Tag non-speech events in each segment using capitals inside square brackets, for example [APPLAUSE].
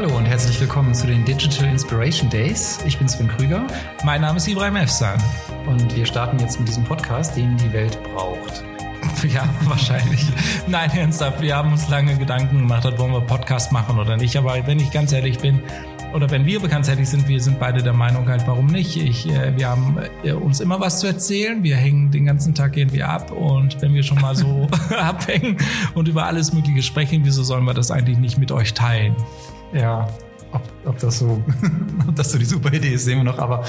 Hallo und herzlich willkommen zu den Digital Inspiration Days. Ich bin Sven Krüger. Mein Name ist Ibrahim Efsan. Und wir starten jetzt mit diesem Podcast, den die Welt braucht. [LAUGHS] Ja, wahrscheinlich. Nein, ernsthaft, wir haben uns lange Gedanken gemacht, wollen wir Podcast machen oder nicht. Aber wenn ich ganz ehrlich bin, oder wenn wir ehrlich sind, wir sind beide der Meinung halt, warum nicht? Ich, äh, wir haben äh, uns immer was zu erzählen. Wir hängen den ganzen Tag irgendwie ab und wenn wir schon mal so [LAUGHS] [LAUGHS] abhängen und über alles Mögliche sprechen, wieso sollen wir das eigentlich nicht mit euch teilen? Ja, ob, ob das so, [LAUGHS] ob das so die super Idee ist, sehen wir noch, aber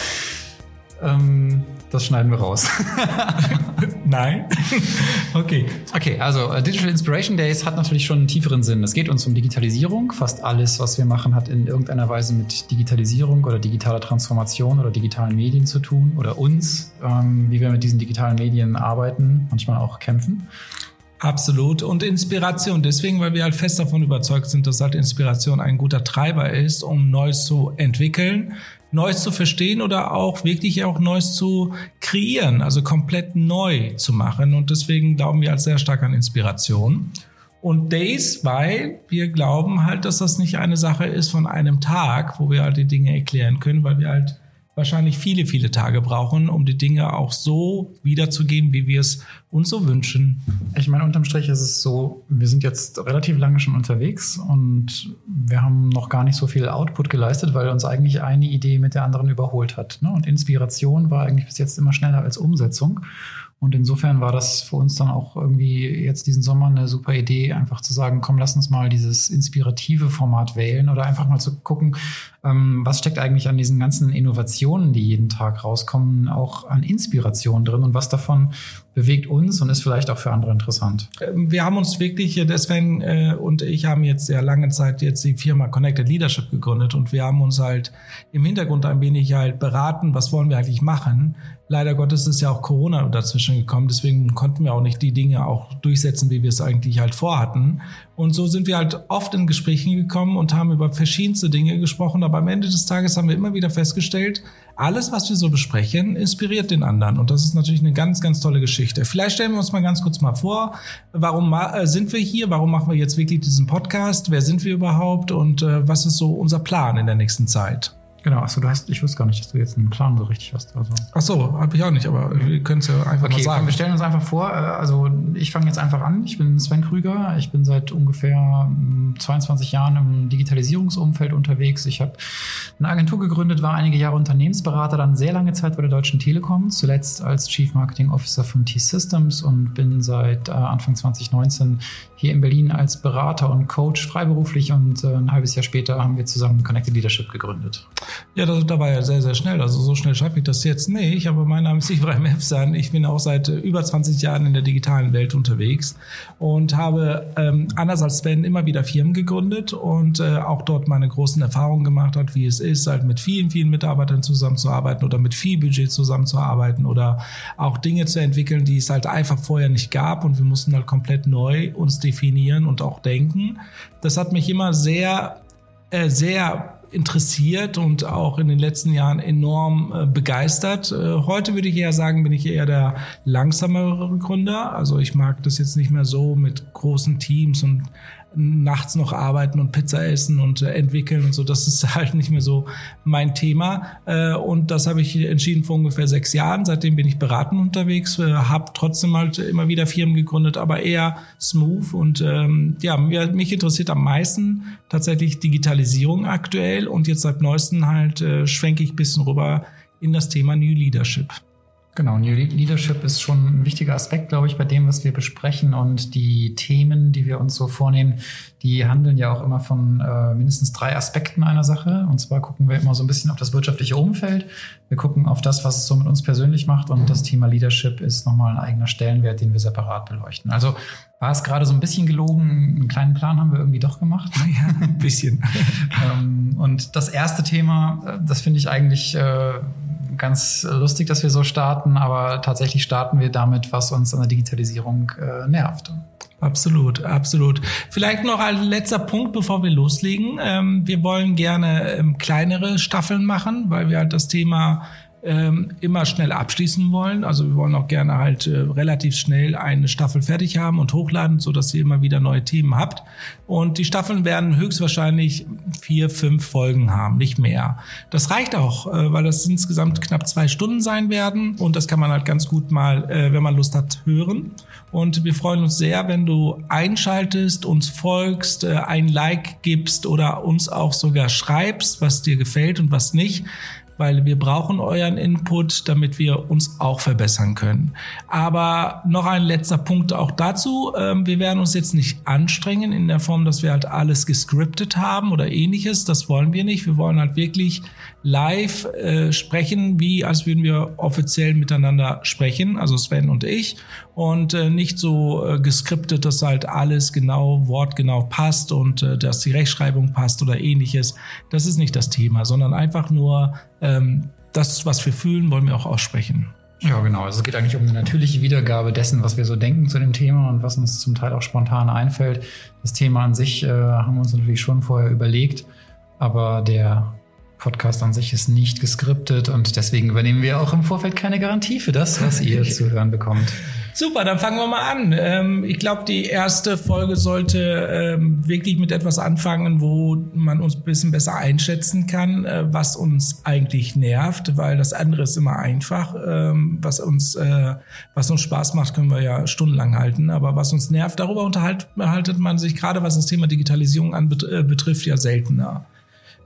ähm, das schneiden wir raus. [LAUGHS] Nein? [LAUGHS] okay. Okay, also uh, Digital Inspiration Days hat natürlich schon einen tieferen Sinn. Es geht uns um Digitalisierung. Fast alles, was wir machen, hat in irgendeiner Weise mit Digitalisierung oder digitaler Transformation oder digitalen Medien zu tun oder uns, ähm, wie wir mit diesen digitalen Medien arbeiten, manchmal auch kämpfen. Absolut. Und Inspiration. Deswegen, weil wir halt fest davon überzeugt sind, dass halt Inspiration ein guter Treiber ist, um Neues zu entwickeln, Neues zu verstehen oder auch wirklich auch Neues zu kreieren, also komplett neu zu machen. Und deswegen glauben wir halt sehr stark an Inspiration. Und Days, weil wir glauben halt, dass das nicht eine Sache ist von einem Tag, wo wir halt die Dinge erklären können, weil wir halt wahrscheinlich viele, viele Tage brauchen, um die Dinge auch so wiederzugeben, wie wir es uns so wünschen. Ich meine, unterm Strich ist es so, wir sind jetzt relativ lange schon unterwegs und wir haben noch gar nicht so viel Output geleistet, weil uns eigentlich eine Idee mit der anderen überholt hat. Ne? Und Inspiration war eigentlich bis jetzt immer schneller als Umsetzung. Und insofern war das für uns dann auch irgendwie jetzt diesen Sommer eine super Idee, einfach zu sagen, komm, lass uns mal dieses inspirative Format wählen oder einfach mal zu gucken, ähm, was steckt eigentlich an diesen ganzen Innovationen, die jeden Tag rauskommen, auch an Inspiration drin und was davon bewegt uns und ist vielleicht auch für andere interessant. Ähm, wir haben uns wirklich, der Sven äh, und ich haben jetzt sehr lange Zeit jetzt die Firma Connected Leadership gegründet und wir haben uns halt im Hintergrund ein wenig halt beraten, was wollen wir eigentlich machen. Leider Gottes ist ja auch Corona dazwischen gekommen, deswegen konnten wir auch nicht die Dinge auch durchsetzen, wie wir es eigentlich halt vorhatten. Und so sind wir halt oft in Gesprächen gekommen und haben über verschiedenste Dinge gesprochen. Aber am Ende des Tages haben wir immer wieder festgestellt, alles, was wir so besprechen, inspiriert den anderen. Und das ist natürlich eine ganz, ganz tolle Geschichte. Vielleicht stellen wir uns mal ganz kurz mal vor, warum äh, sind wir hier? Warum machen wir jetzt wirklich diesen Podcast? Wer sind wir überhaupt? Und äh, was ist so unser Plan in der nächsten Zeit? Genau, achso, du hast, ich wusste gar nicht, dass du jetzt einen Plan so richtig hast. Also. Ach so, habe ich auch nicht, aber wir können es ja einfach okay, mal sagen. Wir stellen uns einfach vor, äh, also ich fange jetzt einfach an. Ich bin Sven Krüger, ich bin seit ungefähr 22 hm, Jahren im Digitalisierungsumfeld unterwegs. Ich habe eine Agentur gegründet, war einige Jahre Unternehmensberater, dann sehr lange Zeit bei der Deutschen Telekom, zuletzt als Chief Marketing Officer von T-Systems und bin seit äh, Anfang 2019 hier in Berlin als Berater und Coach freiberuflich und äh, ein halbes Jahr später haben wir zusammen Connected Leadership gegründet. Ja, das, da war ja sehr, sehr schnell. Also so schnell schaffe ich das jetzt nicht. Aber mein Name ist Ibrahim Efsan. Ich bin auch seit äh, über 20 Jahren in der digitalen Welt unterwegs und habe ähm, anders als Sven immer wieder Firmen gegründet und äh, auch dort meine großen Erfahrungen gemacht hat, wie es ist, halt mit vielen, vielen Mitarbeitern zusammenzuarbeiten oder mit viel Budget zusammenzuarbeiten oder auch Dinge zu entwickeln, die es halt einfach vorher nicht gab und wir mussten halt komplett neu uns definieren und auch denken. Das hat mich immer sehr, äh, sehr interessiert und auch in den letzten Jahren enorm äh, begeistert. Äh, heute würde ich eher sagen, bin ich eher der langsamere Gründer. Also ich mag das jetzt nicht mehr so mit großen Teams und nachts noch arbeiten und Pizza essen und äh, entwickeln und so. Das ist [LAUGHS] halt nicht mehr so mein Thema. Äh, und das habe ich entschieden vor ungefähr sechs Jahren. Seitdem bin ich beraten unterwegs, äh, habe trotzdem halt immer wieder Firmen gegründet, aber eher smooth. Und ähm, ja, mich interessiert am meisten tatsächlich Digitalisierung aktuell. Und jetzt seit neuestem halt äh, schwenke ich bisschen rüber in das Thema New Leadership. Genau, New Leadership ist schon ein wichtiger Aspekt, glaube ich, bei dem, was wir besprechen. Und die Themen, die wir uns so vornehmen, die handeln ja auch immer von äh, mindestens drei Aspekten einer Sache. Und zwar gucken wir immer so ein bisschen auf das wirtschaftliche Umfeld. Wir gucken auf das, was es so mit uns persönlich macht. Und das Thema Leadership ist nochmal ein eigener Stellenwert, den wir separat beleuchten. Also war es gerade so ein bisschen gelogen. Einen kleinen Plan haben wir irgendwie doch gemacht. [LAUGHS] Ja, ein bisschen. [LAUGHS] ähm, und das erste Thema, äh, das finde ich eigentlich äh, ganz lustig, dass wir so starten, aber tatsächlich starten wir damit, was uns an der Digitalisierung äh, nervt. Absolut, absolut. Vielleicht noch ein letzter Punkt, bevor wir loslegen. Ähm, wir wollen gerne ähm, kleinere Staffeln machen, weil wir halt das Thema ähm, immer schnell abschließen wollen. Also wir wollen auch gerne halt äh, relativ schnell eine Staffel fertig haben und hochladen, so dass ihr immer wieder neue Themen habt. Und die Staffeln werden höchstwahrscheinlich vier, fünf Folgen haben, nicht mehr. Das reicht auch, äh, weil das insgesamt knapp zwei Stunden sein werden und das kann man halt ganz gut mal, äh, wenn man Lust hat, hören. Und wir freuen uns sehr, wenn du einschaltest, uns folgst, äh, ein Like gibst oder uns auch sogar schreibst, was dir gefällt und was nicht weil wir brauchen euren Input, damit wir uns auch verbessern können. Aber noch ein letzter Punkt auch dazu. Ähm, wir werden uns jetzt nicht anstrengen in der Form, dass wir halt alles gescriptet haben oder ähnliches. Das wollen wir nicht. Wir wollen halt wirklich live äh, sprechen, wie als würden wir offiziell miteinander sprechen, also Sven und ich. Und äh, nicht so äh, geskriptet, dass halt alles genau, wortgenau passt und äh, dass die Rechtschreibung passt oder ähnliches. Das ist nicht das Thema, sondern einfach nur ähm, das, was wir fühlen, wollen wir auch aussprechen. Ja, genau. Also es geht eigentlich um eine natürliche Wiedergabe dessen, was wir so denken zu dem Thema und was uns zum Teil auch spontan einfällt. Das Thema an sich äh, haben wir uns natürlich schon vorher überlegt, aber der Podcast an sich ist nicht geskriptet und deswegen übernehmen wir auch im Vorfeld keine Garantie für das, was ihr [LAUGHS] zu hören bekommt. Super, dann fangen wir mal an. Ähm, ich glaube, die erste Folge sollte ähm, wirklich mit etwas anfangen, wo man uns ein bisschen besser einschätzen kann, äh, was uns eigentlich nervt, weil das andere ist immer einfach. Ähm, was uns, äh, was uns Spaß macht, können wir ja stundenlang halten, aber was uns nervt, darüber unterhaltet man sich gerade, was das Thema Digitalisierung anbetrifft, äh, ja seltener.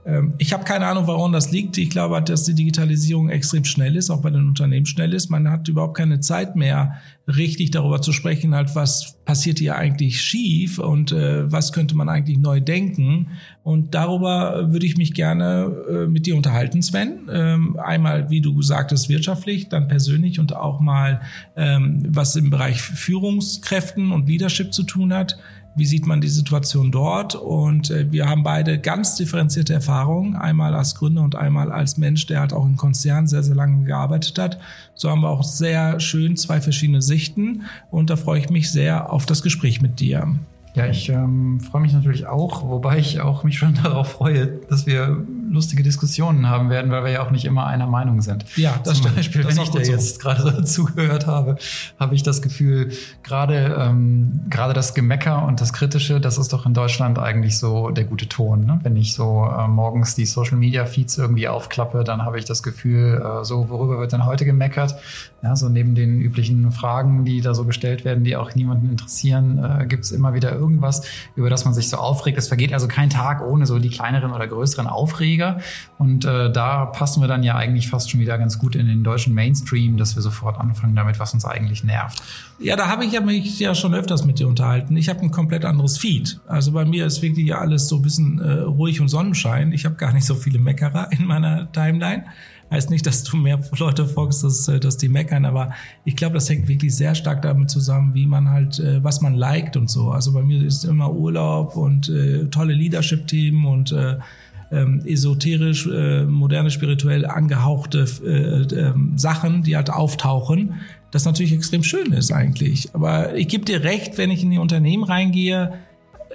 Ähm, ich habe keine Ahnung, warum das liegt. Ich glaube, dass die Digitalisierung extrem schnell ist, auch bei den Unternehmen schnell ist. Man hat überhaupt keine Zeit mehr, richtig darüber zu sprechen, halt, was passiert hier eigentlich schief und äh, was könnte man eigentlich neu denken. Und darüber würde ich mich gerne äh, mit dir unterhalten, Sven. Ähm, einmal, wie du sagtest, wirtschaftlich, dann persönlich und auch mal, ähm, was im Bereich Führungskräften und Leadership zu tun hat wie sieht man die Situation dort. Und äh, wir haben beide ganz differenzierte Erfahrungen, einmal als Gründer und einmal als Mensch, der halt auch im Konzern sehr, sehr lange gearbeitet hat. So haben wir auch sehr schön zwei verschiedene Sichten und da freue ich mich sehr auf das Gespräch mit dir. Ja, ich ähm, freue mich natürlich auch, wobei ich auch mich schon [LAUGHS] darauf freue, dass wir lustige Diskussionen haben werden, weil wir ja auch nicht immer einer Meinung sind. Ja, das Zum Beispiel, das wenn ich dir so. jetzt gerade so [LAUGHS] zugehört habe, habe ich das Gefühl, gerade ähm, gerade das Gemecker und das Kritische, das ist doch in Deutschland eigentlich so der gute Ton. Ne? Wenn ich so äh, morgens die Social Media Feeds irgendwie aufklappe, dann habe ich das Gefühl, äh, so worüber wird denn heute gemeckert? Ja, so neben den üblichen Fragen, die da so gestellt werden, die auch niemanden interessieren, äh, gibt es immer wieder irgendwas, über das man sich so aufregt. Es vergeht also kein Tag ohne so die kleineren oder größeren Aufreger. Und äh, da passen wir dann ja eigentlich fast schon wieder ganz gut in den deutschen Mainstream, dass wir sofort anfangen damit, was uns eigentlich nervt. Ja, da habe ich ja mich ja schon öfters mit dir unterhalten. Ich habe ein komplett anderes Feed. Also bei mir ist wirklich ja alles so ein bisschen äh, ruhig und Sonnenschein. Ich habe gar nicht so viele Meckerer in meiner Timeline. Heißt nicht, dass du mehr Leute folgst, dass, äh, dass die meckern, aber ich glaube, das hängt wirklich sehr stark damit zusammen, wie man halt, äh, was man liked und so. Also bei mir ist immer Urlaub und äh, tolle Leadership-Themen und äh, ähm, esoterisch, äh, moderne, spirituell angehauchte äh, äh, Sachen, die halt auftauchen, das natürlich extrem schön ist eigentlich. Aber ich gebe dir recht, wenn ich in die Unternehmen reingehe,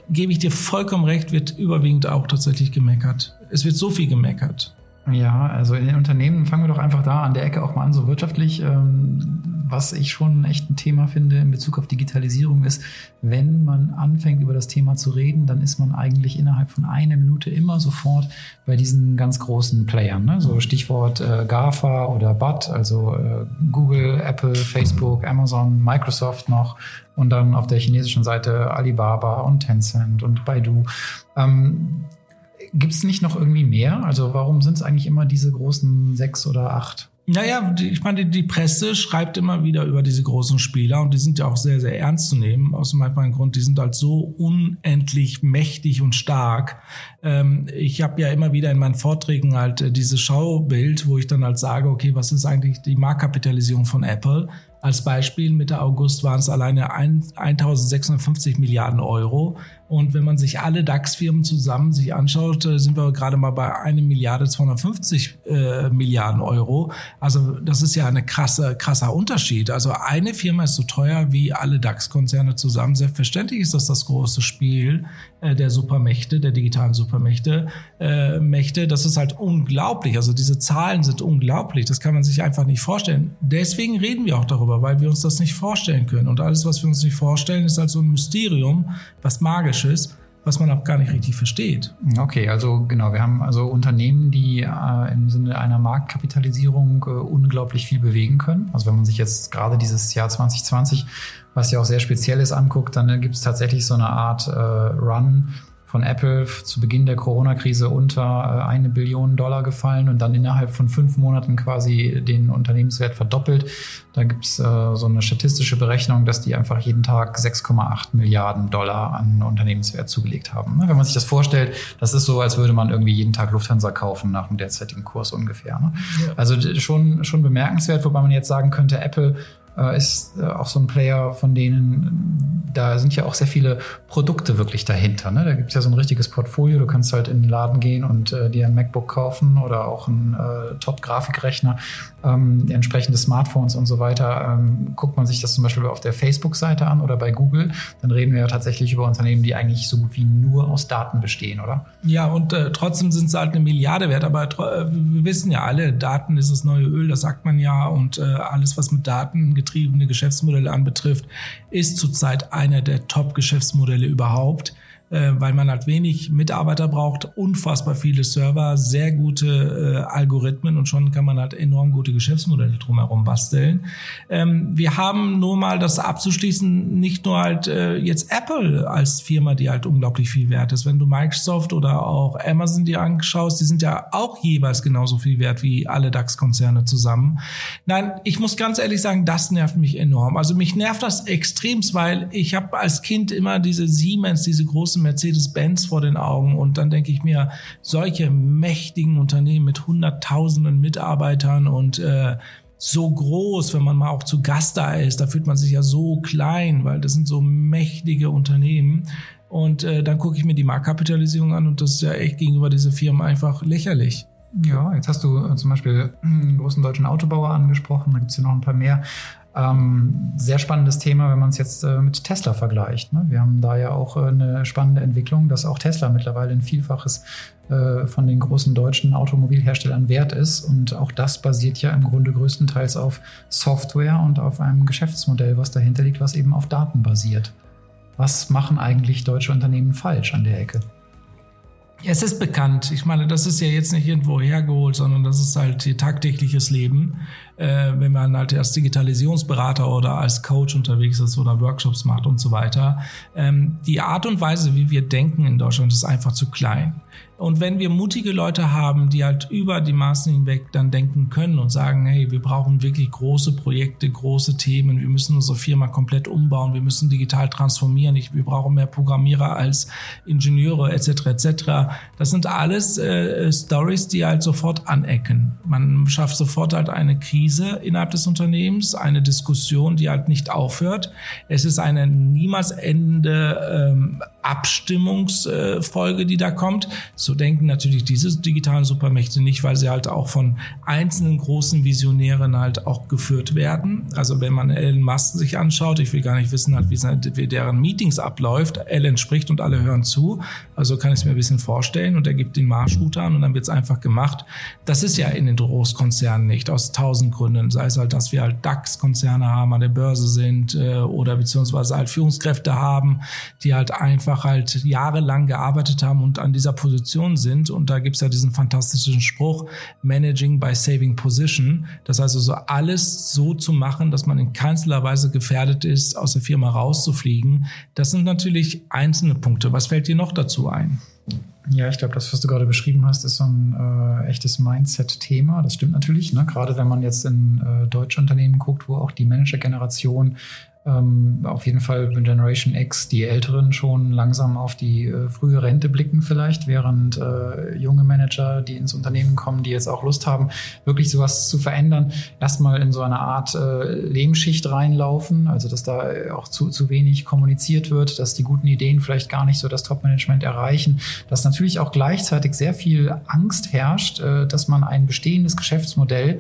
gebe ich dir vollkommen recht, wird überwiegend auch tatsächlich gemeckert. Es wird so viel gemeckert. Ja, also in den Unternehmen fangen wir doch einfach da an der Ecke auch mal an, so wirtschaftlich. Ähm, was ich schon echt ein Thema finde in Bezug auf Digitalisierung ist, wenn man anfängt über das Thema zu reden, dann ist man eigentlich innerhalb von einer Minute immer sofort bei diesen ganz großen Playern. Ne? So Stichwort äh, GAFA oder BAT, also äh, Google, Apple, Facebook, Amazon, Microsoft noch und dann auf der chinesischen Seite Alibaba und Tencent und Baidu. Ähm, Gibt es nicht noch irgendwie mehr? Also warum sind es eigentlich immer diese großen sechs oder acht? Naja, ich meine, die Presse schreibt immer wieder über diese großen Spieler und die sind ja auch sehr, sehr ernst zu nehmen. Aus dem einfachen Grund, die sind halt so unendlich mächtig und stark. Ähm, ich habe ja immer wieder in meinen Vorträgen halt äh, dieses Schaubild, wo ich dann halt sage, okay, was ist eigentlich die Marktkapitalisierung von Apple? Als Beispiel Mitte August waren es alleine 1650 Milliarden Euro. Und wenn man sich alle DAX-Firmen zusammen sich anschaut, äh, sind wir gerade mal bei 1 Milliarde 250 äh, Milliarden Euro. Also das ist ja ein krasse, krasser Unterschied. Also eine Firma ist so teuer wie alle DAX-Konzerne zusammen. Selbstverständlich ist das das große Spiel äh, der Supermächte, der digitalen Supermächte. Äh, Mächte, das ist halt unglaublich. Also diese Zahlen sind unglaublich. Das kann man sich einfach nicht vorstellen. Deswegen reden wir auch darüber, weil wir uns das nicht vorstellen können. Und alles, was wir uns nicht vorstellen, ist halt so ein Mysterium, was magisch ist, was man auch gar nicht richtig versteht. Okay, also genau, wir haben also Unternehmen, die äh, im Sinne einer Marktkapitalisierung äh, unglaublich viel bewegen können. Also wenn man sich jetzt gerade dieses Jahr 2020, was ja auch sehr speziell ist, anguckt, dann gibt es tatsächlich so eine Art äh, Run von Apple zu Beginn der Corona-Krise unter äh, eine Billion Dollar gefallen und dann innerhalb von fünf Monaten quasi den Unternehmenswert verdoppelt. Da gibt's äh, so eine statistische Berechnung, dass die einfach jeden Tag 6,8 Milliarden Dollar an Unternehmenswert zugelegt haben. Ne? Wenn man sich das vorstellt, das ist so, als würde man irgendwie jeden Tag Lufthansa kaufen nach dem derzeitigen Kurs ungefähr. Ne? Ja. Also schon, schon bemerkenswert, wobei man jetzt sagen könnte, Apple ist äh, auch so ein Player, von denen, da sind ja auch sehr viele Produkte wirklich dahinter. Ne? Da gibt es ja so ein richtiges Portfolio. Du kannst halt in den Laden gehen und äh, dir ein MacBook kaufen oder auch einen äh, Top-Grafikrechner, ähm, entsprechende Smartphones und so weiter. Ähm, guckt man sich das zum Beispiel auf der Facebook-Seite an oder bei Google, dann reden wir ja tatsächlich über Unternehmen, die eigentlich so gut wie nur aus Daten bestehen, oder? Ja, und äh, trotzdem sind sie halt eine Milliarde wert. Aber äh, wir wissen ja alle, Daten ist das neue Öl, das sagt man ja. Und alles, was mit Daten getriebene Geschäftsmodelle anbetrifft, ist zurzeit einer der Top-Geschäftsmodelle überhaupt äh, weil man halt wenig Mitarbeiter braucht, unfassbar viele Server, sehr gute äh, Algorithmen und schon kann man halt enorm gute Geschäftsmodelle drumherum basteln. Ähm, wir haben nur mal das abzuschließen, nicht nur halt äh, jetzt Apple als Firma, die halt unglaublich viel wert ist. Wenn du Microsoft oder auch Amazon dir anschaust, die sind ja auch jeweils genauso viel wert wie alle DAX-Konzerne zusammen. Nein, ich muss ganz ehrlich sagen, das nervt mich enorm. Also mich nervt das extremst, weil ich habe als Kind immer diese Siemens, diese großen Mercedes-Benz vor den Augen und dann denke ich mir, solche mächtigen Unternehmen mit hunderttausenden Mitarbeitern und äh, so groß, wenn man mal auch zu Gast da ist, da fühlt man sich ja so klein, weil das sind so mächtige Unternehmen. Und äh, dann gucke ich mir die Marktkapitalisierung an und das ist ja echt gegenüber diese Firmen einfach lächerlich. Ja, jetzt hast du äh, zum Beispiel einen großen deutschen Autobauer angesprochen, da gibt es ja noch ein paar mehr. Ähm, sehr spannendes Thema, wenn man es jetzt äh, mit Tesla vergleicht. Ne? Wir haben da ja auch äh, eine spannende Entwicklung, dass auch Tesla mittlerweile ein Vielfaches äh, von den großen deutschen Automobilherstellern wert ist. Und auch das basiert ja im Grunde größtenteils auf Software und auf einem Geschäftsmodell, was dahinter liegt, was eben auf Daten basiert. Was machen eigentlich deutsche Unternehmen falsch an der Ecke? Es ist bekannt. Ich meine, das ist ja jetzt nicht irgendwo hergeholt, sondern das ist halt ihr tagtägliches Leben. Äh, wenn man halt als Digitalisierungsberater oder als Coach unterwegs ist oder Workshops macht und so weiter. Ähm, die Art und Weise, wie wir denken in Deutschland, ist einfach zu klein. Und wenn wir mutige Leute haben, die halt über die Maßen hinweg dann denken können und sagen, hey, wir brauchen wirklich große Projekte, große Themen, wir müssen unsere Firma komplett umbauen, wir müssen digital transformieren, ich, wir brauchen mehr Programmierer als Ingenieure etc. etc. Das sind alles äh, Stories, die halt sofort anecken. Man schafft sofort halt eine Krise innerhalb des Unternehmens, eine Diskussion, die halt nicht aufhört. Es ist eine niemals endende ähm, Abstimmungsfolge, die da kommt. So denken natürlich diese digitalen Supermächte nicht, weil sie halt auch von einzelnen großen Visionären halt auch geführt werden. Also wenn man Elon Musk sich anschaut, ich will gar nicht wissen, halt, wie, deren Meetings abläuft. Elon spricht und alle hören zu. Also kann ich es mir ein bisschen vorstellen und er gibt den Marschrouter an und dann wird es einfach gemacht. Das ist ja in den Großkonzernen nicht, aus tausend Gründen. Sei es halt, dass wir halt DAX-Konzerne haben, an der Börse sind äh, oder beziehungsweise halt Führungskräfte haben, die halt einfach halt jahrelang gearbeitet haben und an dieser Position sind. Und da gibt es ja diesen fantastischen Spruch, Managing by Saving Position. Das heißt also alles so zu machen, dass man in keinster Weise gefährdet ist, aus der Firma rauszufliegen. Das sind natürlich einzelne Punkte. Was fällt dir noch dazu ein? Ja, ich glaube, das, was du gerade beschrieben hast, ist so ein äh, echtes Mindset-Thema. Das stimmt natürlich. Ne? Gerade wenn man jetzt in äh, deutsche Unternehmen guckt, wo auch die Manager-Generation ähm, auf jeden Fall Generation X, die Älteren schon langsam auf die äh, frühe Rente blicken vielleicht, während äh, junge Manager, die ins Unternehmen kommen, die jetzt auch Lust haben, wirklich sowas zu verändern, erstmal in so eine Art äh, Lehmschicht reinlaufen, also dass da auch zu, zu wenig kommuniziert wird, dass die guten Ideen vielleicht gar nicht so das Top-Management erreichen, dass natürlich auch gleichzeitig sehr viel Angst herrscht, äh, dass man ein bestehendes Geschäftsmodell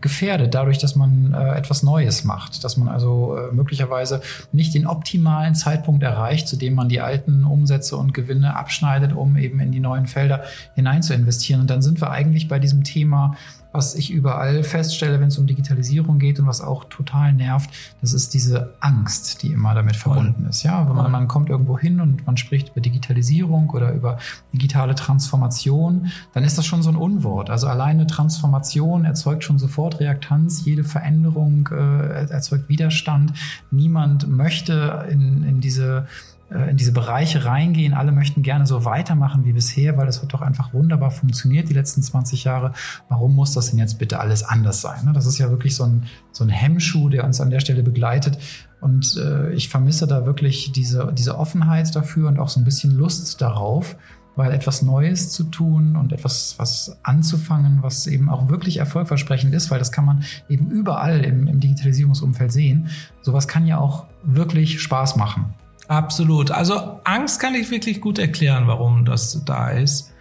gefährdet, dadurch, dass man äh, etwas Neues macht, dass man also äh, möglicherweise nicht den optimalen Zeitpunkt erreicht, zu dem man die alten Umsätze und Gewinne abschneidet, um eben in die neuen Felder hinein zu investieren. Und dann sind wir eigentlich bei diesem Thema was ich überall feststelle, wenn es um Digitalisierung geht und was auch total nervt, das ist diese Angst, die immer damit verbunden ist. Ja, wenn man, man kommt irgendwo hin und man spricht über Digitalisierung oder über digitale Transformation, dann ist das schon so ein Unwort. Also alleine Transformation erzeugt schon sofort Reaktanz, jede Veränderung äh, erzeugt Widerstand. Niemand möchte in, in diese in diese Bereiche reingehen. Alle möchten gerne so weitermachen wie bisher, weil das hat doch einfach wunderbar funktioniert die letzten 20 Jahre. Warum muss das denn jetzt bitte alles anders sein? Ne? Das ist ja wirklich so ein, so ein Hemmschuh, der uns an der Stelle begleitet. Und äh, ich vermisse da wirklich diese, diese Offenheit dafür und auch so ein bisschen Lust darauf, weil etwas Neues zu tun und etwas was anzufangen, was eben auch wirklich erfolgversprechend ist, weil das kann man eben überall im, im Digitalisierungsumfeld sehen. Sowas kann ja auch wirklich Spaß machen. Absolut. Also Angst kann ich wirklich gut erklären, warum das da ist.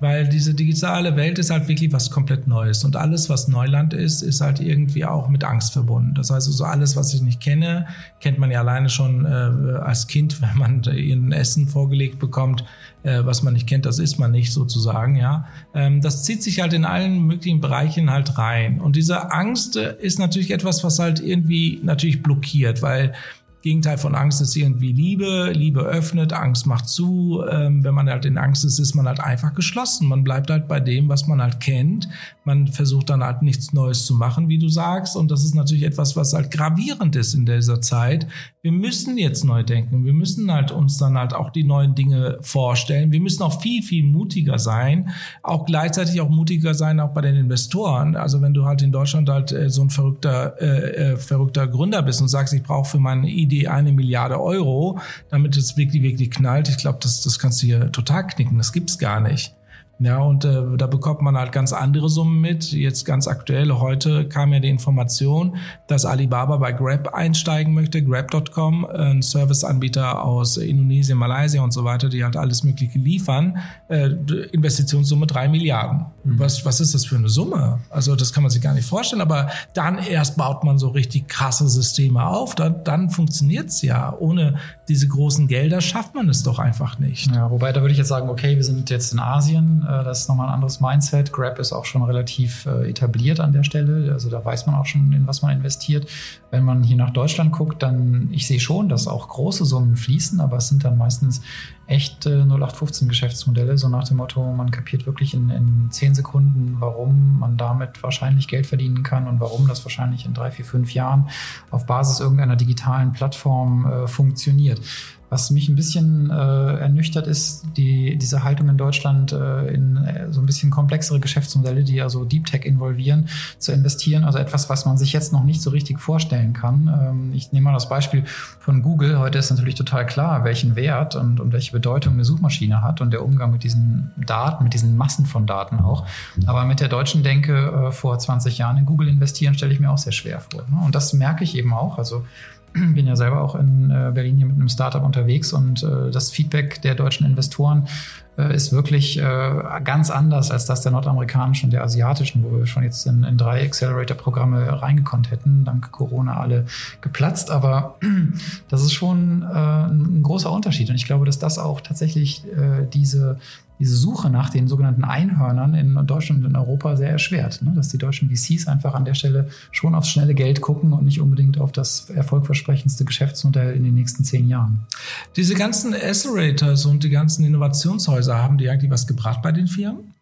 Weil diese digitale Welt ist halt wirklich was komplett Neues. Und alles, was Neuland ist, ist halt irgendwie auch mit Angst verbunden. Das heißt, so also alles, was ich nicht kenne, kennt man ja alleine schon äh, als Kind, [LAUGHS] wenn man ein Essen vorgelegt bekommt, äh, was man nicht kennt, das isst man nicht sozusagen, ja. Ähm, das zieht sich halt in allen möglichen Bereichen halt rein. Und diese Angst äh, ist natürlich etwas, was halt irgendwie natürlich blockiert, weil Gegenteil von Angst ist irgendwie Liebe. Liebe öffnet, Angst macht zu. Ähm, wenn man halt in Angst ist, ist man halt einfach geschlossen. Man bleibt halt bei dem, was man halt kennt. Man versucht dann halt nichts Neues zu machen, wie du sagst. Und das ist natürlich etwas, was halt gravierend ist in dieser Zeit. Wir müssen jetzt neu denken. Wir müssen halt uns dann halt auch die neuen Dinge vorstellen. Wir müssen auch viel, viel mutiger sein. Auch gleichzeitig auch mutiger sein, auch bei den Investoren. Also wenn du halt in Deutschland halt äh, so ein verrückter, äh, äh, verrückter Gründer bist und sagst, ich brauche für meine Idee die eine Milliarde Euro, damit es wirklich, wirklich knallt. Ich glaube, das, das kannst du hier total knicken. Das gibt's gar nicht. Ja, und äh, da bekommt man halt ganz andere Summen mit. Jetzt ganz aktuell, heute kam ja die Information, dass Alibaba bei Grab einsteigen möchte, Grab.com, ein Serviceanbieter aus Indonesien, Malaysia und so weiter, die halt alles Mögliche liefern. Äh, Investitionssumme drei Milliarden. Mhm. Was, was ist das für eine Summe? Also das kann man sich gar nicht vorstellen, aber dann erst baut man so richtig krasse Systeme auf, dann, dann funktioniert's ja. Ohne diese großen Gelder schafft man es doch einfach nicht. Ja, wobei da würde ich jetzt sagen, okay, wir sind jetzt in Asien, das ist nochmal ein anderes Mindset. Grab ist auch schon relativ äh, etabliert an der Stelle. Also da weiß man auch schon, in was man investiert. Wenn man hier nach Deutschland guckt, dann, ich sehe schon, dass auch große Summen fließen, aber es sind dann meistens echte 0815 Geschäftsmodelle, so nach dem Motto, man kapiert wirklich in, in zehn Sekunden, warum man damit wahrscheinlich Geld verdienen kann und warum das wahrscheinlich in drei, vier, fünf Jahren auf Basis irgendeiner digitalen Plattform äh, funktioniert. Was mich ein bisschen äh, ernüchtert ist, die, diese Haltung in Deutschland äh, in äh, so ein bisschen komplexere Geschäftsmodelle, die also Deep Tech involvieren, zu investieren. Also etwas, was man sich jetzt noch nicht so richtig vorstellen kann. Ähm, ich nehme mal das Beispiel von Google. Heute ist natürlich total klar, welchen Wert und, und welche Bedeutung eine Suchmaschine hat und der Umgang mit diesen Daten, mit diesen Massen von Daten auch. Aber mit der deutschen Denke äh, vor 20 Jahren in Google investieren, stelle ich mir auch sehr schwer vor. Ne? Und das merke ich eben auch. Also bin ja selber auch in äh, Berlin hier mit einem Startup unterwegs und äh, das Feedback der deutschen Investoren äh, ist wirklich ganz anders als das der nordamerikanischen und der asiatischen, wo wir schon jetzt in, in drei Accelerator-Programme reingekonnt hätten, dank Corona alle geplatzt. Aber [CLEARS THROAT] das ist schon ein großer Unterschied und ich glaube, dass das auch tatsächlich diese diese Suche nach den sogenannten Einhörnern in Deutschland und in Europa sehr erschwert. Ne? Dass die deutschen VCs einfach an der Stelle schon aufs schnelle Geld gucken und nicht unbedingt auf das erfolgversprechendste Geschäftsmodell in den nächsten zehn Jahren. Diese ganzen Accelerators und die ganzen Innovationshäuser, haben die eigentlich was gebracht bei den Firmen?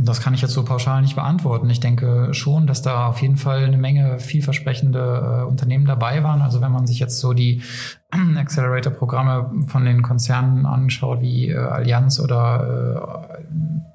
Das kann ich jetzt so pauschal nicht beantworten. Ich denke schon, dass da auf jeden Fall eine Menge vielversprechende äh, Unternehmen dabei waren. Also wenn man sich jetzt so die [CLEARS THROAT] Accelerator-Programme von den Konzernen anschaut, wie äh, Allianz oder äh,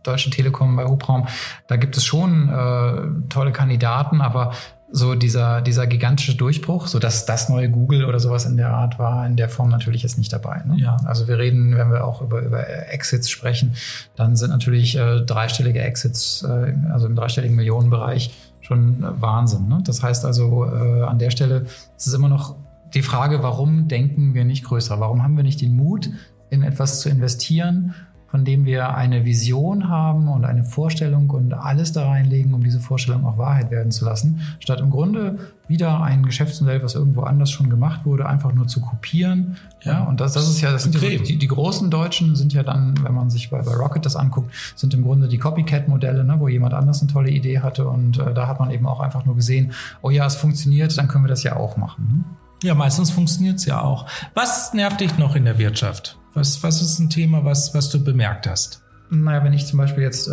Deutsche Telekom bei Hubraum, da gibt es schon äh, tolle Kandidaten, aber so dieser, dieser gigantische Durchbruch, so dass das neue Google oder sowas in der Art war, in der Form natürlich jetzt nicht dabei. Ne? Ja. Also wir reden, wenn wir auch über, über Exits sprechen, dann sind natürlich äh, dreistellige Exits, äh, also im dreistelligen Millionenbereich schon äh, Wahnsinn. Ne? Das heißt also, äh, an der Stelle ist es immer noch die Frage, warum denken wir nicht größer? Warum haben wir nicht den Mut, in etwas zu investieren, von dem wir eine Vision haben und eine Vorstellung und alles da reinlegen, um diese Vorstellung auch Wahrheit werden zu lassen, statt im Grunde wieder ein Geschäftsmodell, was irgendwo anders schon gemacht wurde, einfach nur zu kopieren. Ja, und das, das ist ja, das sind ja die, die, großen Deutschen sind ja dann, wenn man sich bei, bei Rocket das anguckt, sind im Grunde die Copycat-Modelle, ne, wo jemand anders eine tolle Idee hatte und äh, da hat man eben auch einfach nur gesehen, oh ja, es funktioniert, dann können wir das ja auch machen. Ja, meistens funktioniert es ja auch. Was nervt dich noch in der Wirtschaft? Was, was ist ein Thema, was, was du bemerkt hast? Naja, wenn ich zum Beispiel jetzt äh,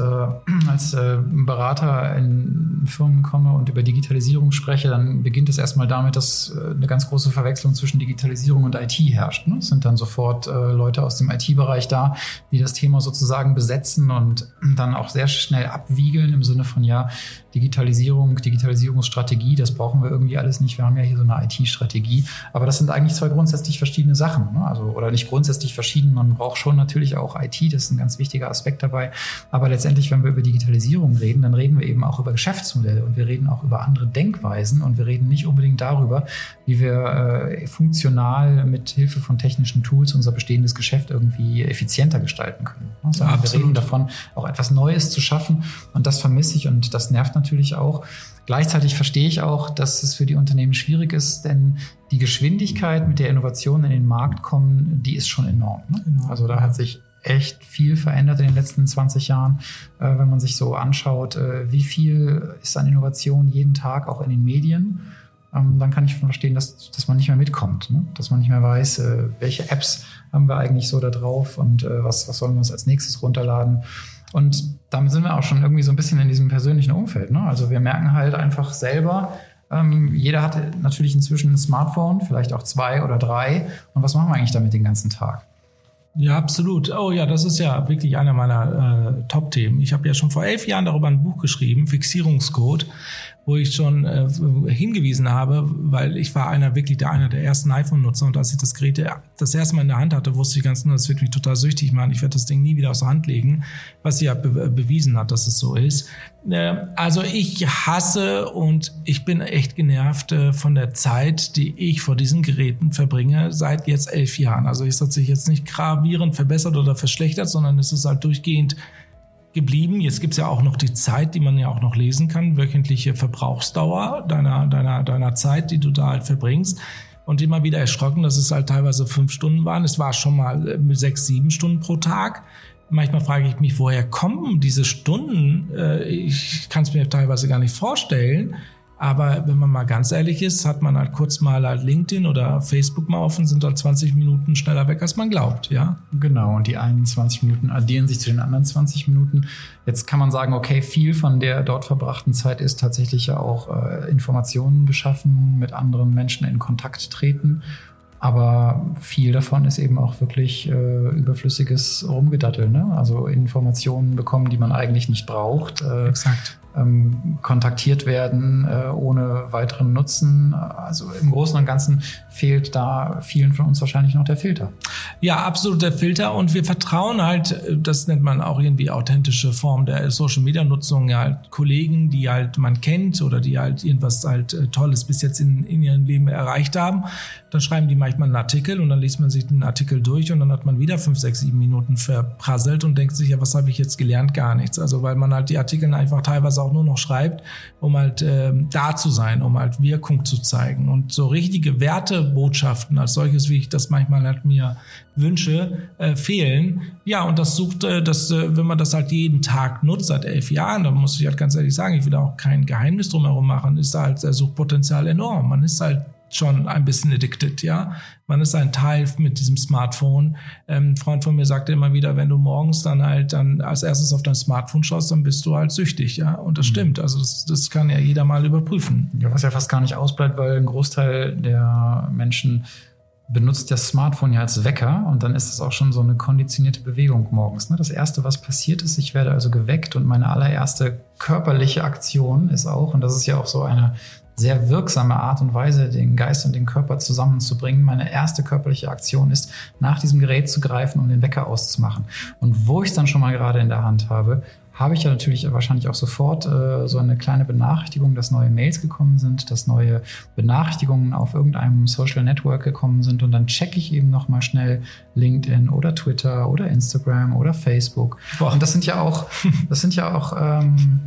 als äh, Berater in Firmen komme und über Digitalisierung spreche, dann beginnt es erstmal damit, dass äh, eine ganz große Verwechslung zwischen Digitalisierung und IT herrscht. Ne? Es sind dann sofort äh, Leute aus dem IT-Bereich da, die das Thema sozusagen besetzen und dann auch sehr schnell abwiegeln im Sinne von, ja, Digitalisierung, Digitalisierungsstrategie, das brauchen wir irgendwie alles nicht. Wir haben ja hier so eine IT-Strategie. Aber das sind eigentlich zwei grundsätzlich verschiedene Sachen. Ne? Also, oder nicht grundsätzlich verschieden. Man braucht schon natürlich auch IT. Das ist ein ganz wichtiger Aspekt dabei. Aber letztendlich, wenn wir über Digitalisierung reden, dann reden wir eben auch über Geschäftsmodelle und wir reden auch über andere Denkweisen und wir reden nicht unbedingt darüber, wie wir äh, funktional mit Hilfe von technischen Tools unser bestehendes Geschäft irgendwie effizienter gestalten können. Ne? Sondern ja, wir reden davon, auch etwas Neues zu schaffen. Und das vermisse ich und das nervt natürlich auch. Gleichzeitig verstehe ich auch, dass es für die Unternehmen schwierig ist, denn die Geschwindigkeit, mit der Innovationen in den Markt kommen, die ist schon enorm. Ne? Genau. Also da hat sich echt viel verändert in den letzten 20 Jahren, äh, wenn man sich so anschaut, äh, wie viel ist an Innovation jeden Tag auch in den Medien. Ähm, dann kann ich verstehen, dass, dass man nicht mehr mitkommt, ne? dass man nicht mehr weiß, äh, welche Apps haben wir eigentlich so da drauf und äh, was, was sollen wir uns als nächstes runterladen. Und damit sind wir auch schon irgendwie so ein bisschen in diesem persönlichen Umfeld. Ne? Also wir merken halt einfach selber, ähm, jeder hat natürlich inzwischen ein Smartphone, vielleicht auch zwei oder drei. Und was machen wir eigentlich damit den ganzen Tag? Ja, absolut. Oh ja, das ist ja wirklich einer meiner äh, Top-Themen. Ich habe ja schon vor elf Jahren darüber ein Buch geschrieben, Fixierungscode wo ich schon äh, hingewiesen habe, weil ich war einer wirklich der einer der ersten iPhone-Nutzer und als ich das Gerät das erste Mal in der Hand hatte, wusste ich ganz genau, das wird mich total süchtig machen. Ich werde das Ding nie wieder aus der Hand legen, was sie ja be bewiesen hat, dass es so ist. Äh, also ich hasse und ich bin echt genervt äh, von der Zeit, die ich vor diesen Geräten verbringe, seit jetzt elf Jahren. Also es hat sich jetzt nicht gravierend verbessert oder verschlechtert, sondern es ist halt durchgehend geblieben. Jetzt gibt's ja auch noch die Zeit, die man ja auch noch lesen kann, wöchentliche Verbrauchsdauer deiner, deiner, deiner Zeit, die du da halt verbringst. Und immer wieder erschrocken, dass es halt teilweise fünf Stunden waren. Es war schon mal äh, sechs, sieben Stunden pro Tag. Manchmal frage ich mich, woher kommen diese Stunden? Äh, ich kann es mir teilweise gar nicht vorstellen. Aber wenn man mal ganz ehrlich ist, hat man halt kurz mal halt LinkedIn oder Facebook mal offen, sind halt 20 Minuten schneller weg, als man glaubt, ja? Genau, und die 21 Minuten addieren sich zu den anderen 20 Minuten. Jetzt kann man sagen, okay, viel von der dort verbrachten Zeit ist tatsächlich ja auch äh, Informationen beschaffen, mit anderen Menschen in Kontakt treten. Aber viel davon ist eben auch wirklich äh, überflüssiges Rumgedattel. Ne? Also Informationen bekommen, die man eigentlich nicht braucht. Äh, Exakt ähm, kontaktiert werden äh, ohne weiteren Nutzen. Also im Großen und Ganzen fehlt da vielen von uns wahrscheinlich noch der Filter. Ja, absolut der Filter und wir vertrauen halt, das nennt man auch irgendwie authentische Form der Social Media Nutzung, ja, halt Kollegen, die halt man kennt oder die halt irgendwas halt äh, Tolles bis jetzt in, in ihrem Leben erreicht haben. Dann schreiben die manchmal einen Artikel und dann liest man sich den Artikel durch und dann hat man wieder fünf, sechs, sieben Minuten verprasselt und denkt sich, ja, was habe ich jetzt gelernt? Gar nichts. Also weil man halt die Artikel einfach teilweise auch nur noch schreibt, um halt äh, da zu sein, um halt Wirkung zu zeigen. Und so richtige Wertebotschaften als solches, wie ich das manchmal halt mir wünsche, äh, fehlen. Ja, und das sucht, äh, das, äh, wenn man das halt jeden Tag nutzt, seit elf Jahren, dann muss ich halt ganz ehrlich sagen, ich will da auch kein Geheimnis drumherum machen, ist da halt der Suchtpotenzial enorm. Man ist halt schon ein bisschen addicted, ja. Man ist ein Teil mit diesem Smartphone. Ähm, ein Freund von mir sagte immer wieder, wenn du morgens dann halt dann als erstes auf dein Smartphone schaust, dann bist du halt süchtig, ja. Und das mhm. stimmt. Also das, das kann ja jeder mal überprüfen. Ja, was ja fast gar nicht ausbleibt, weil ein Großteil der Menschen benutzt das Smartphone ja als Wecker und dann ist es auch schon so eine konditionierte Bewegung morgens. Ne? Das Erste, was passiert ist, ich werde also geweckt und meine allererste körperliche Aktion ist auch, und das ist ja auch so eine sehr wirksame Art und Weise, den Geist und den Körper zusammenzubringen. Meine erste körperliche Aktion ist, nach diesem Gerät zu greifen um den Wecker auszumachen. Und wo ich es dann schon mal gerade in der Hand habe, habe ich ja natürlich wahrscheinlich auch sofort äh, so eine kleine Benachrichtigung, dass neue Mails gekommen sind, dass neue Benachrichtigungen auf irgendeinem Social Network gekommen sind und dann checke ich eben noch mal schnell LinkedIn oder Twitter oder Instagram oder Facebook. Boah. Und das sind ja auch, das sind ja auch ähm,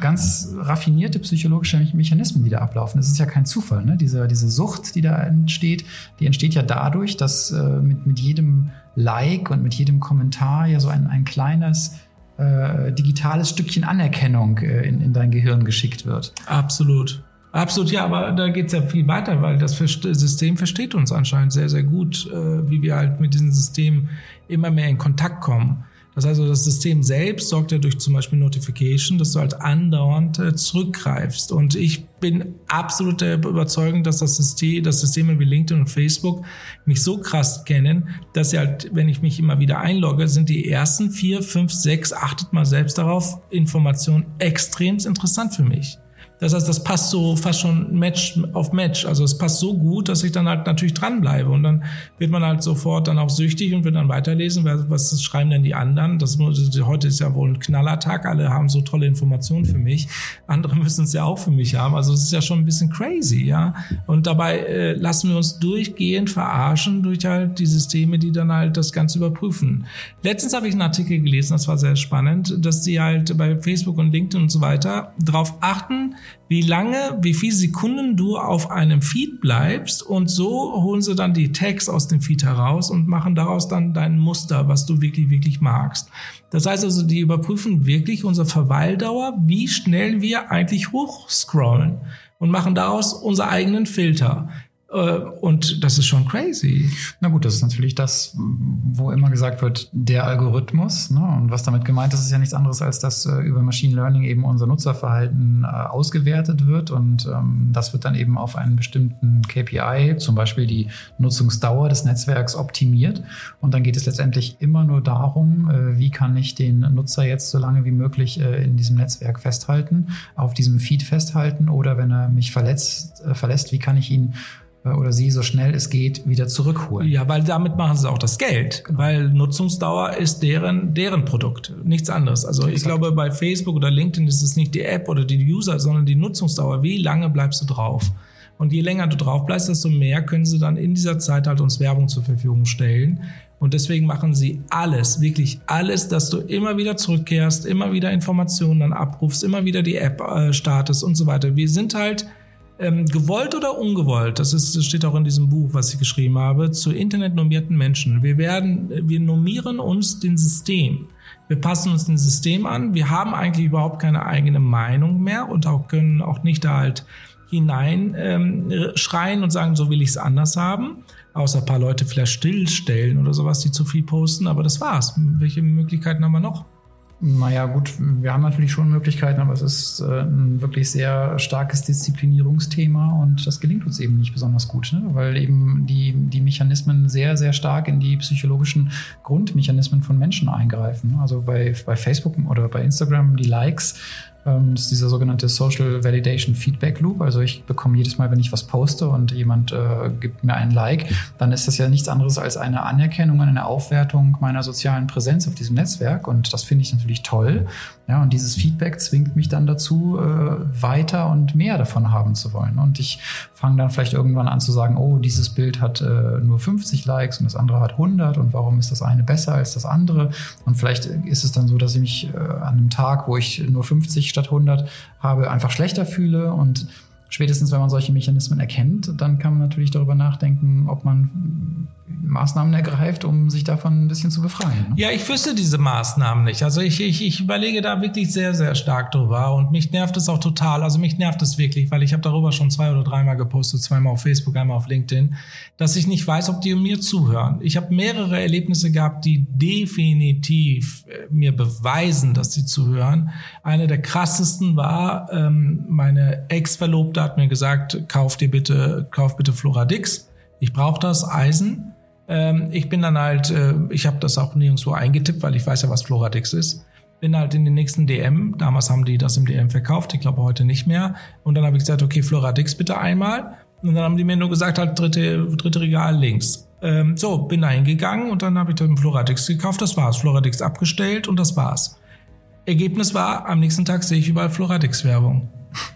ganz raffinierte psychologische Mechanismen, die da ablaufen. Das ist ja kein Zufall, ne? Diese, diese Sucht, die da entsteht, die entsteht ja dadurch, dass äh, mit, mit jedem Like und mit jedem Kommentar ja so ein, ein kleines äh, digitales Stückchen Anerkennung äh, in, in dein Gehirn geschickt wird. Absolut. Absolut, ja, aber da geht es ja viel weiter, weil das System versteht uns anscheinend sehr, sehr gut, äh, wie wir halt mit diesem System immer mehr in Kontakt kommen. Das heißt, also, das System selbst sorgt ja durch zum Beispiel Notification, dass du halt andauernd äh, zurückgreifst. Und ich bin absolut der Überzeugung, dass das System, das Systeme wie LinkedIn und Facebook mich so krass kennen, dass sie halt, wenn ich mich immer wieder einlogge, sind die ersten vier, fünf, sechs, achtet mal selbst darauf, Informationen extrem interessant für mich. Das heißt, das passt so fast schon Match auf Match. Also es passt so gut, dass ich dann halt natürlich dranbleibe. Und dann wird man halt sofort dann auch süchtig und wird dann weiterlesen. Was schreiben denn die anderen? Das, heute ist ja wohl ein Knallertag. Alle haben so tolle Informationen für mich. Andere [LAUGHS] müssen es ja auch für mich haben. Also es ist ja schon ein bisschen crazy, ja. Und dabei äh, lassen wir uns durchgehend verarschen durch halt die Systeme, die dann halt das Ganze überprüfen. Letztens habe ich einen Artikel gelesen, das war sehr spannend, dass die halt bei Facebook und LinkedIn und so weiter darauf achten, wie lange, wie viele Sekunden du auf einem Feed bleibst und so holen sie dann die Tags aus dem Feed heraus und machen daraus dann dein Muster, was du wirklich, wirklich magst. Das heißt also, die überprüfen wirklich unsere Verweildauer, wie schnell wir eigentlich hochscrollen und machen daraus unsere eigenen Filter. Äh, und das ist schon crazy. Na gut, das ist natürlich das, wo immer gesagt wird, der Algorithmus. Ne? Und was damit gemeint ist, ist ja nichts anderes, als dass äh, über Machine Learning eben unser Nutzerverhalten äh, ausgewertet wird. Und ähm, das wird dann eben auf einen bestimmten KPI, zum Beispiel die Nutzungsdauer des Netzwerks, optimiert. Und dann geht es letztendlich immer nur darum, äh, wie kann ich den Nutzer jetzt so lange wie möglich äh, in diesem Netzwerk festhalten, auf diesem Feed festhalten oder wenn er mich verletzt, äh, verlässt, wie kann ich ihn oder sie so schnell es geht wieder zurückholen. Ja, weil damit machen sie auch das Geld, genau. weil Nutzungsdauer ist deren deren Produkt, nichts anderes. Also ich glaube bei Facebook oder LinkedIn ist es nicht die App oder die User, sondern die Nutzungsdauer. Wie lange bleibst du drauf? Und je länger du drauf bleibst, desto mehr können sie dann in dieser Zeit halt uns Werbung zur Verfügung stellen. Und deswegen machen sie alles, wirklich alles, dass du immer wieder zurückkehrst, immer wieder Informationen dann abrufst, immer wieder die App äh, startest und so weiter. Wir sind halt ähm, gewollt oder ungewollt, das, ist, das steht auch in diesem Buch, was ich geschrieben habe, zu internetnormierten Menschen. Wir werden, wir normieren uns den System. Wir passen uns dem System an. Wir haben eigentlich überhaupt keine eigene Meinung mehr und auch können auch nicht da halt hinein ähm, und sagen, so will ich es anders haben. Außer ein paar Leute vielleicht stillstellen oder sowas, die zu viel posten. Aber das war's. Welche Möglichkeiten haben wir noch? Naja, gut, wir haben natürlich schon Möglichkeiten, aber es ist äh, ein wirklich sehr starkes Disziplinierungsthema und das gelingt uns eben nicht besonders gut, ne? weil eben die, die Mechanismen sehr, sehr stark in die psychologischen Grundmechanismen von Menschen eingreifen. Also bei, bei Facebook oder bei Instagram die Likes das ist dieser sogenannte Social Validation Feedback Loop. Also ich bekomme jedes Mal, wenn ich was poste und jemand äh, gibt mir ein Like, dann ist das ja nichts anderes als eine Anerkennung, eine Aufwertung meiner sozialen Präsenz auf diesem Netzwerk. Und das finde ich natürlich toll. Ja, und dieses Feedback zwingt mich dann dazu, äh, weiter und mehr davon haben zu wollen. Und ich fange dann vielleicht irgendwann an zu sagen, oh, dieses Bild hat äh, nur 50 Likes und das andere hat 100 und warum ist das eine besser als das andere? Und vielleicht ist es dann so, dass ich mich äh, an einem Tag, wo ich nur 50 statt 100 habe, einfach schlechter fühle. Und spätestens wenn man solche Mechanismen erkennt, dann kann man natürlich darüber nachdenken, ob man Maßnahmen ergreift, um sich davon ein bisschen zu befreien. Ne? Ja, ich wüsste diese Maßnahmen nicht. Also ich, ich, ich überlege da wirklich sehr, sehr stark drüber und mich nervt es auch total. Also mich nervt es wirklich, weil ich habe darüber schon zwei oder dreimal gepostet, zweimal auf Facebook, einmal auf LinkedIn, dass ich nicht weiß, ob die mir zuhören. Ich habe mehrere Erlebnisse gehabt, die definitiv äh, mir beweisen, dass sie zuhören. Eine der krassesten war, ähm, meine Ex-Verlobte hat mir gesagt, kauf dir bitte, kauf bitte Floradix Ich brauche das Eisen. Ähm, ich bin dann halt, äh, ich habe das auch nirgendwo eingetippt, weil ich weiß ja, was Floradix ist. Bin halt in den nächsten DM, damals haben die das im DM verkauft, ich glaube heute nicht mehr. Und dann habe ich gesagt, okay, Floradix bitte einmal. Und dann haben die mir nur gesagt, halt dritte, dritte Regal links. Ähm, so, bin da hingegangen und dann habe ich dann Floradix gekauft, das war's. Floradix abgestellt und das war's. Ergebnis war, am nächsten Tag sehe ich überall Floradix-Werbung.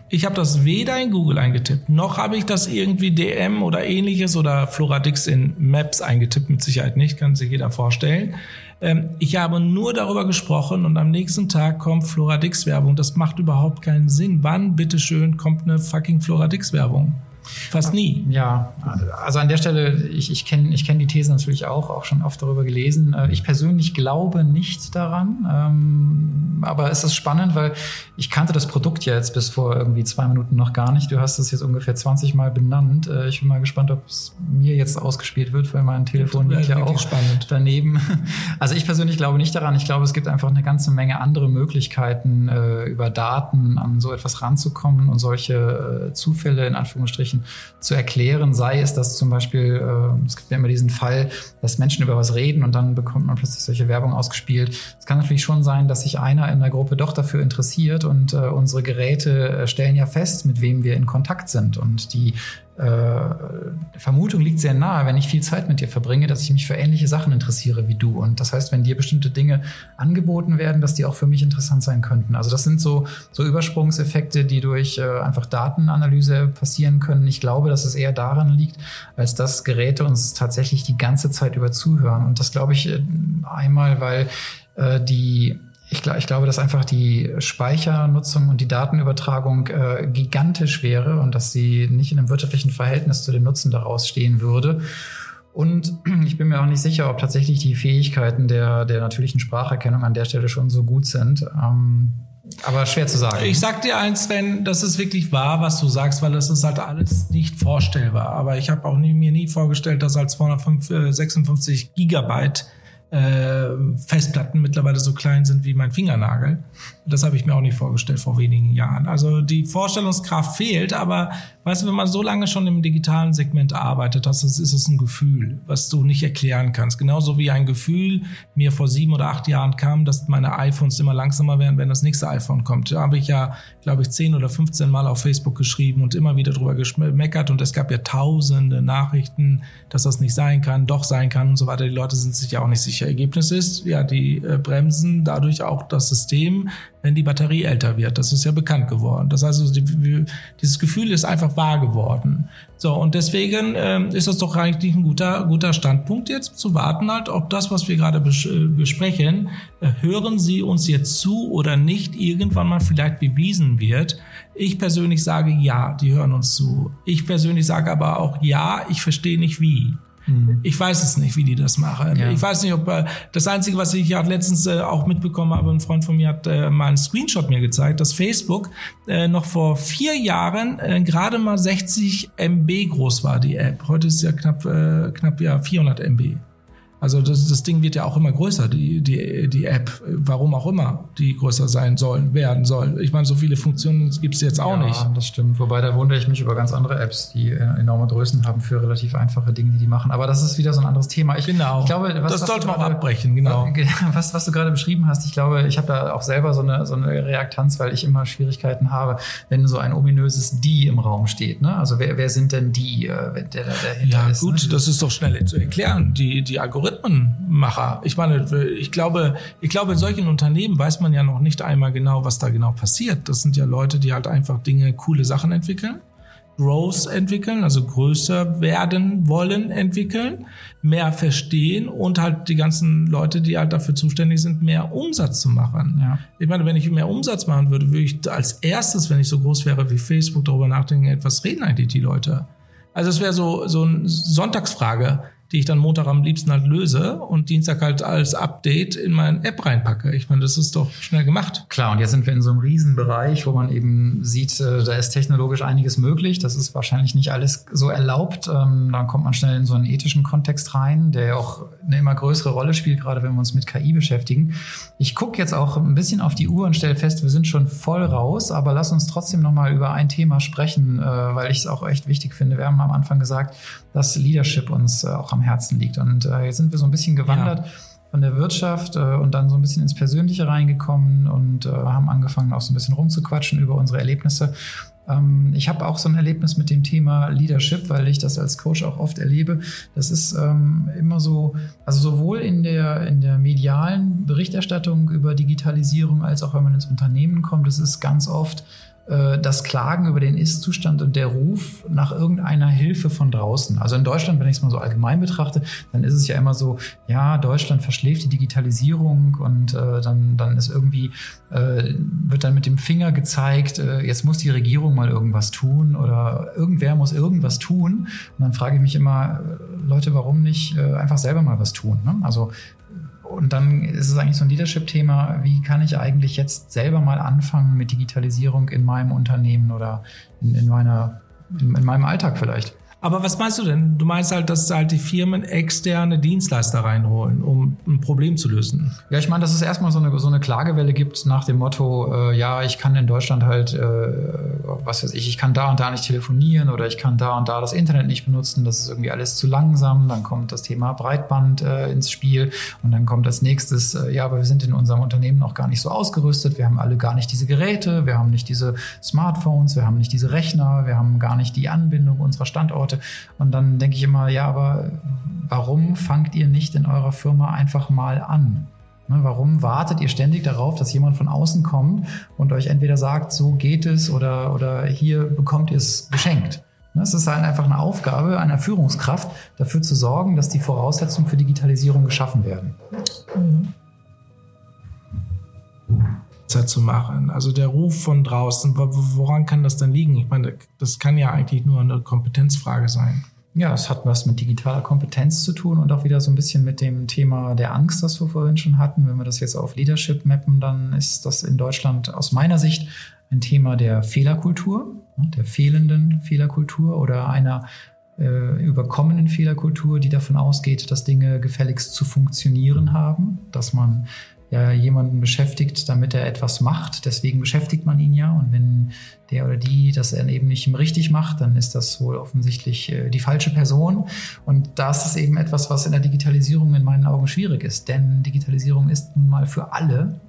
Ich habe das weder in Google eingetippt, noch habe ich das irgendwie DM oder ähnliches oder Floradix in Maps eingetippt, mit Sicherheit nicht, kann sich jeder vorstellen. Ähm, ich habe nur darüber gesprochen und am nächsten Tag kommt Floradix-Werbung. Das macht überhaupt keinen Sinn. Wann, bitteschön, kommt eine fucking Floradix-Werbung? Fast nie. Ja, also an der Stelle, ich, ich kenne ich kenn die These natürlich auch, auch schon oft darüber gelesen. Äh, ich persönlich glaube nicht daran, ähm, aber es ist spannend, weil ich kannte das Produkt ja jetzt bis vor irgendwie zwei Minuten noch gar nicht. Du hast es jetzt ungefähr 20 Mal benannt. Äh, ich bin mal gespannt, ob es mir jetzt ausgespielt wird, weil mein Telefon liegt ja auch spannend. daneben. [LAUGHS] Also ich persönlich glaube nicht daran. Ich glaube, es gibt einfach eine ganze Menge andere Möglichkeiten, äh, über Daten an so etwas ranzukommen und solche Zufälle in Anführungsstrichen Menschen zu erklären, sei es, dass zum Beispiel, äh, es gibt ja immer diesen Fall, dass Menschen über was reden und dann bekommt man plötzlich solche Werbung ausgespielt. Es kann natürlich schon sein, dass sich einer in der Gruppe doch dafür interessiert und äh, unsere Geräte äh, stellen ja fest, mit wem wir in Kontakt sind und die äh, Vermutung liegt sehr nahe, wenn ich viel Zeit mit dir verbringe, dass ich mich für ähnliche Sachen interessiere wie du. Und das heißt, wenn dir bestimmte Dinge angeboten werden, dass die auch für mich interessant sein könnten. Also das sind so, so Übersprungseffekte, die durch äh, einfach Datenanalyse passieren können. Ich glaube, dass es eher daran liegt, als dass Geräte uns tatsächlich die ganze Zeit über zuhören. Und das glaube ich äh, einmal, weil äh, die ich, ich, glaube, dass einfach die Speichernutzung und die Datenübertragung äh, gigantisch wäre und dass sie nicht in einem wirtschaftlichen Verhältnis zu dem Nutzen daraus stehen würde. Und [CLEARS THROAT] ich bin mir auch nicht sicher, ob tatsächlich die Fähigkeiten der, der natürlichen Spracherkennung an der Stelle schon so gut sind. Ähm, aber schwer zu sagen. Ich sag dir eins, Sven, das ist wirklich wahr, was du sagst, weil das ist halt alles nicht vorstellbar. Aber ich habe auch nie, mir nie vorgestellt, dass als 256 Gigabyte äh, Festplatten mittlerweile so klein sind wie mein Fingernagel. Das habe ich mir auch nicht vorgestellt vor wenigen Jahren. Also die Vorstellungskraft fehlt, aber weißt du, wenn man so lange schon im digitalen Segment arbeitet, das ist, ist es ein Gefühl, was du nicht erklären kannst. Genauso wie ein Gefühl mir vor sieben oder acht Jahren kam, dass meine iPhones immer langsamer werden, wenn das nächste iPhone kommt. Da habe ich ja, glaube ich, zehn oder 15 Mal auf Facebook geschrieben und immer wieder drüber gemeckert und es gab ja tausende Nachrichten, dass das nicht sein kann, doch sein kann und so weiter. Die Leute sind sich ja auch nicht sicher. Ergebnis ist, ja, die äh, bremsen dadurch auch das System wenn die Batterie älter wird. Das ist ja bekannt geworden. Das heißt, also, die, dieses Gefühl ist einfach wahr geworden. So, und deswegen ähm, ist das doch eigentlich ein guter, guter Standpunkt jetzt zu warten halt, ob das, was wir gerade bes äh, besprechen, äh, hören Sie uns jetzt zu oder nicht, irgendwann mal vielleicht bewiesen wird. Ich persönlich sage ja, die hören uns zu. Ich persönlich sage aber auch ja, ich verstehe nicht wie. Mhm. Ich weiß es nicht, wie die das machen. Ja. Ich weiß nicht, ob äh, das Einzige, was ich ja letztens äh, auch mitbekommen habe, ein Freund von mir hat äh, mal einen Screenshot mir gezeigt, dass Facebook äh, noch vor vier Jahren äh, gerade mal 60 MB groß war, die App. Heute ist es ja knapp, äh, knapp ja 400 MB. Also das, das Ding wird ja auch immer größer, die, die, die App, warum auch immer die größer sein soll, werden soll. Ich meine, so viele Funktionen gibt es jetzt auch ja, nicht. Das stimmt. Wobei da wundere ich mich über ganz andere Apps, die enorme Größen haben für relativ einfache Dinge, die die machen. Aber das ist wieder so ein anderes Thema. Ich, genau. Ich glaube, was, das sollte man auch abbrechen, genau. [LAUGHS] Was, was du gerade beschrieben hast, ich glaube, ich habe da auch selber so eine, so eine Reaktanz, weil ich immer Schwierigkeiten habe, wenn so ein ominöses Die im Raum steht. Ne? Also wer, wer sind denn die, äh, der da dahinter ja, ist? Ja gut, ne? das ist doch schnell zu erklären. Die, die Algorithmen Algorithmenmacher. Ich meine, ich glaube, ich glaube, in solchen Unternehmen weiß man ja noch nicht einmal genau, was da genau passiert. Das sind ja Leute, die halt einfach Dinge, coole Sachen entwickeln. Growth entwickeln, also größer werden wollen entwickeln, mehr verstehen und halt die ganzen Leute, die halt dafür zuständig sind, mehr Umsatz zu machen. Ja. Ich meine, wenn ich mehr Umsatz machen würde, würde ich als erstes, wenn ich so groß wäre wie Facebook, darüber nachdenken, etwas reden eigentlich die Leute. Also es wäre so, so eine Sonntagsfrage die ich dann Montag am liebsten halt löse und Dienstag halt als Update in meine App reinpacke. Ich meine, das ist doch schnell gemacht. Klar, und jetzt sind wir in so einem Riesenbereich, wo man eben sieht, äh, da ist technologisch einiges möglich. Das ist wahrscheinlich nicht alles so erlaubt. Ähm, dann kommt man schnell in so einen ethischen Kontext rein, der ja auch eine immer größere Rolle spielt, gerade wenn wir uns mit KI beschäftigen. Ich gucke jetzt auch ein bisschen auf die Uhr und stelle fest, wir sind schon voll raus, aber lass uns trotzdem nochmal über ein Thema sprechen, äh, weil ich es auch echt wichtig finde. Wir haben am Anfang gesagt, dass Leadership uns äh, auch am Herzen liegt. Und äh, jetzt sind wir so ein bisschen gewandert. Ja von der Wirtschaft äh, und dann so ein bisschen ins Persönliche reingekommen und äh, haben angefangen auch so ein bisschen rumzuquatschen über unsere Erlebnisse. Ähm, ich habe auch so ein Erlebnis mit dem Thema Leadership, weil ich das als Coach auch oft erlebe. Das ist ähm, immer so, also sowohl in der, in der medialen Berichterstattung über Digitalisierung als auch wenn man ins Unternehmen kommt, das ist ganz oft das Klagen über den Ist-Zustand und der Ruf nach irgendeiner Hilfe von draußen. Also in Deutschland, wenn ich es mal so allgemein betrachte, dann ist es ja immer so, ja, Deutschland verschläft die Digitalisierung und äh, dann, dann ist irgendwie, äh, wird dann mit dem Finger gezeigt, äh, jetzt muss die Regierung mal irgendwas tun oder irgendwer muss irgendwas tun. Und dann frage ich mich immer, äh, Leute, warum nicht äh, einfach selber mal was tun? Ne? Also und dann ist es eigentlich so ein Leadership-Thema, wie kann ich eigentlich jetzt selber mal anfangen mit Digitalisierung in meinem Unternehmen oder in, in meiner, in, in meinem Alltag vielleicht? Aber was meinst du denn? Du meinst halt, dass halt die Firmen externe Dienstleister reinholen, um ein Problem zu lösen? Ja, ich meine, dass es erstmal so eine, so eine Klagewelle gibt nach dem Motto, äh, ja, ich kann in Deutschland halt, äh, was weiß ich, ich kann da und da nicht telefonieren oder ich kann da und da das Internet nicht benutzen, das ist irgendwie alles zu langsam. Dann kommt das Thema Breitband äh, ins Spiel und dann kommt als nächstes, äh, ja, aber wir sind in unserem Unternehmen noch gar nicht so ausgerüstet, wir haben alle gar nicht diese Geräte, wir haben nicht diese Smartphones, wir haben nicht diese Rechner, wir haben gar nicht die Anbindung unserer Standorte Standorte. Und dann denke ich immer, ja, aber warum fangt ihr nicht in eurer Firma einfach mal an? Ne, warum wartet ihr ständig darauf, dass jemand von außen kommt und euch entweder sagt, so geht es oder, oder hier bekommt ihr es geschenkt? Ne, es ist halt einfach eine Aufgabe einer Führungskraft, dafür zu sorgen, dass die Voraussetzungen für Digitalisierung geschaffen werden. Mhm zu machen. Also der Ruf von draußen, woran kann das denn liegen? Ich meine, das kann ja eigentlich nur eine Kompetenzfrage sein. Ja, es hat was mit digitaler Kompetenz zu tun und auch wieder so ein bisschen mit dem Thema der Angst, das wir vorhin schon hatten. Wenn wir das jetzt auf Leadership mappen, dann ist das in Deutschland aus meiner Sicht ein Thema der Fehlerkultur, ne, der fehlenden Fehlerkultur oder einer äh, überkommenen Fehlerkultur, die davon ausgeht, dass Dinge gefälligst zu funktionieren haben, dass man ja jemanden beschäftigt, damit er etwas macht. Deswegen beschäftigt man ihn ja. Und wenn der oder die das eben nicht richtig macht, dann ist das wohl offensichtlich äh, die falsche Person. Und das ist eben etwas, was in der Digitalisierung in meinen Augen schwierig ist. Denn Digitalisierung ist nun mal für alle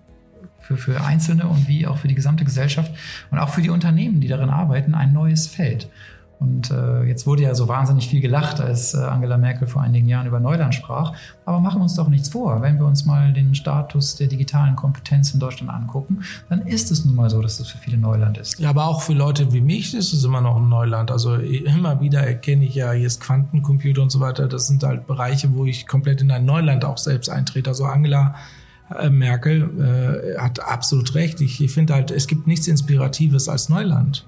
für, für Einzelne und wie auch für die gesamte Gesellschaft und auch für die Unternehmen, die darin arbeiten, ein neues Feld. Und äh, jetzt wurde ja so wahnsinnig viel gelacht, als äh, Angela Merkel vor einigen Jahren über Neuland sprach. Aber machen wir uns doch nichts vor. Wenn wir uns mal den Status der digitalen Kompetenz in Deutschland angucken, dann ist es nun mal so, dass das für viele Neuland ist. Ja, aber auch für Leute wie mich ist es immer noch ein Neuland. Also immer wieder erkenne ich ja, hier ist Quantencomputer und so weiter. Das sind halt Bereiche, wo ich komplett in ein Neuland auch selbst eintrete. Also Angela äh, Merkel äh, hat absolut recht. Ich, ich finde halt, es gibt nichts Inspiratives als Neuland.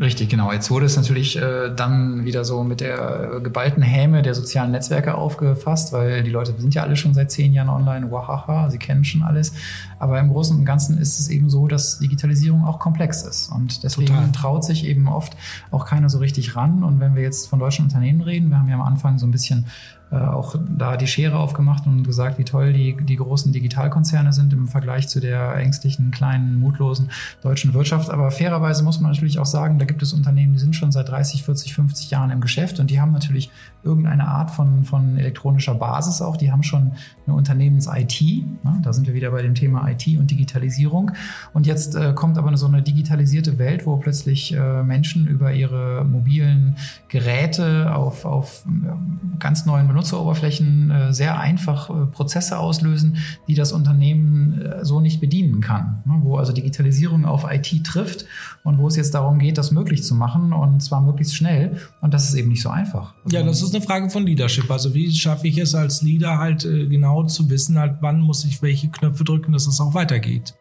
Richtig, genau. Jetzt wurde es natürlich äh, dann wieder so mit der geballten Häme der sozialen Netzwerke aufgefasst, weil die Leute sind ja alle schon seit zehn Jahren online, wahaha, sie kennen schon alles. Aber im Großen und Ganzen ist es eben so, dass Digitalisierung auch komplex ist. Und deswegen Total. traut sich eben oft auch keiner so richtig ran. Und wenn wir jetzt von deutschen Unternehmen reden, wir haben ja am Anfang so ein bisschen äh, auch da die Schere aufgemacht und gesagt, wie toll die, die großen Digitalkonzerne sind im Vergleich zu der ängstlichen, kleinen, mutlosen deutschen Wirtschaft. Aber fairerweise muss man natürlich auch sagen, da gibt es Unternehmen, die sind schon seit 30, 40, 50 Jahren im Geschäft und die haben natürlich irgendeine Art von, von elektronischer Basis auch. Die haben schon eine Unternehmens-IT. Ne? Da sind wir wieder bei dem Thema IT und Digitalisierung. Und jetzt äh, kommt aber so eine digitalisierte Welt, wo plötzlich äh, Menschen über ihre mobilen Geräte auf, auf äh, ganz neuen Benutzeroberflächen äh, sehr einfach äh, Prozesse auslösen, die das Unternehmen äh, so nicht bedienen kann. Ne? Wo also Digitalisierung auf IT trifft und wo es jetzt darum geht, das möglich zu machen und zwar möglichst schnell. Und das ist eben nicht so einfach. Ja, das ist eine Frage von Leadership. Also wie schaffe ich es als Leader halt genau zu wissen, halt wann muss ich welche Knöpfe drücken, dass es auch weitergeht.